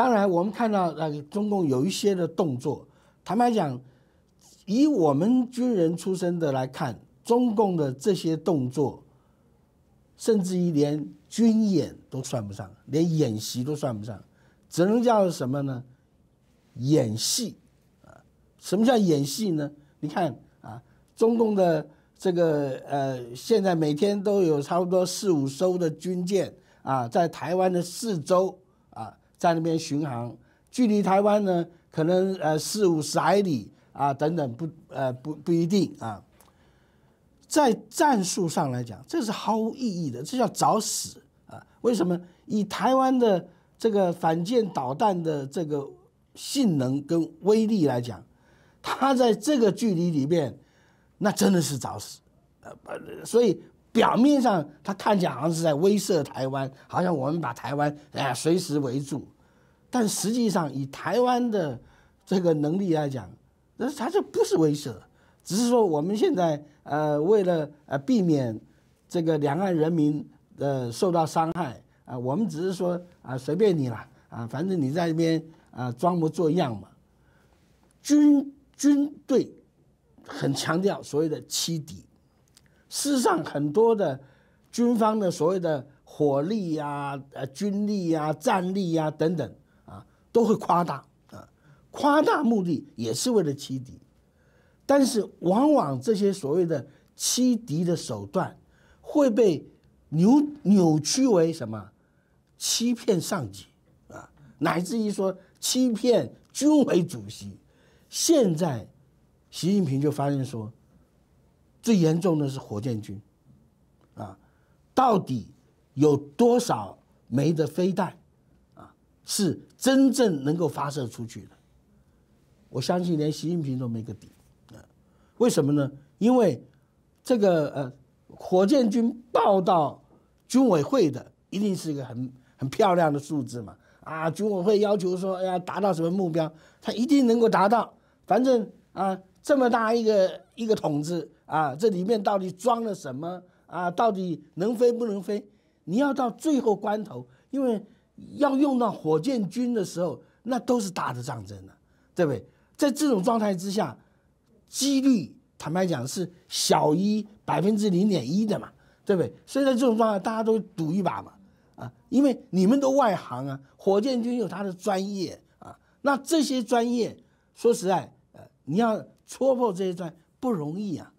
当然，我们看到那个中共有一些的动作，坦白讲，以我们军人出身的来看，中共的这些动作，甚至于连军演都算不上，连演习都算不上，只能叫什么呢？演戏啊！什么叫演戏呢？你看啊，中共的这个呃，现在每天都有差不多四五艘的军舰啊，在台湾的四周，在那边巡航，距离台湾呢，可能呃四五十海里啊，等等，不呃不不一定啊。在战术上来讲，这是毫无意义的，这叫找死啊！为什么？以台湾的这个反舰导弹的这个性能跟威力来讲，它在这个距离里面，那真的是找死，呃，所以表面上它看起来好像是在威慑台湾，好像我们把台湾哎随时围住，但实际上以台湾的这个能力来讲，那它这不是威慑。只是说，我们现在呃，为了呃避免这个两岸人民呃受到伤害啊，我们只是说啊，随便你了啊，反正你在那边啊装模作样嘛。军军队很强调所谓的欺敌，事实上很多的军方的所谓的火力呀、呃军力呀、战力呀等等啊，都会夸大啊，夸大目的也是为了欺敌。但是，往往这些所谓的欺敌的手段会被扭扭曲为什么？欺骗上级啊，乃至于说欺骗军委主席。现在，习近平就发现说，最严重的是火箭军啊，到底有多少枚的飞弹啊，是真正能够发射出去的？我相信连习近平都没个底。啊为什么呢？因为这个呃，火箭军报到军委会的，一定是一个很很漂亮的数字嘛。啊，军委会要求说要达到什么目标，他一定能够达到。反正啊，这么大一个一个筒子啊，这里面到底装了什么啊？到底能飞不能飞？你要到最后关头，因为要用到火箭军的时候，那都是打的战争了，对不对？在这种状态之下。几率坦白讲是小于百分之零点一的嘛，对不对？所以在这种状态，大家都赌一把嘛，啊，因为你们都外行啊，火箭军有他的专业啊，那这些专业说实在，你要戳破这一段不容易啊。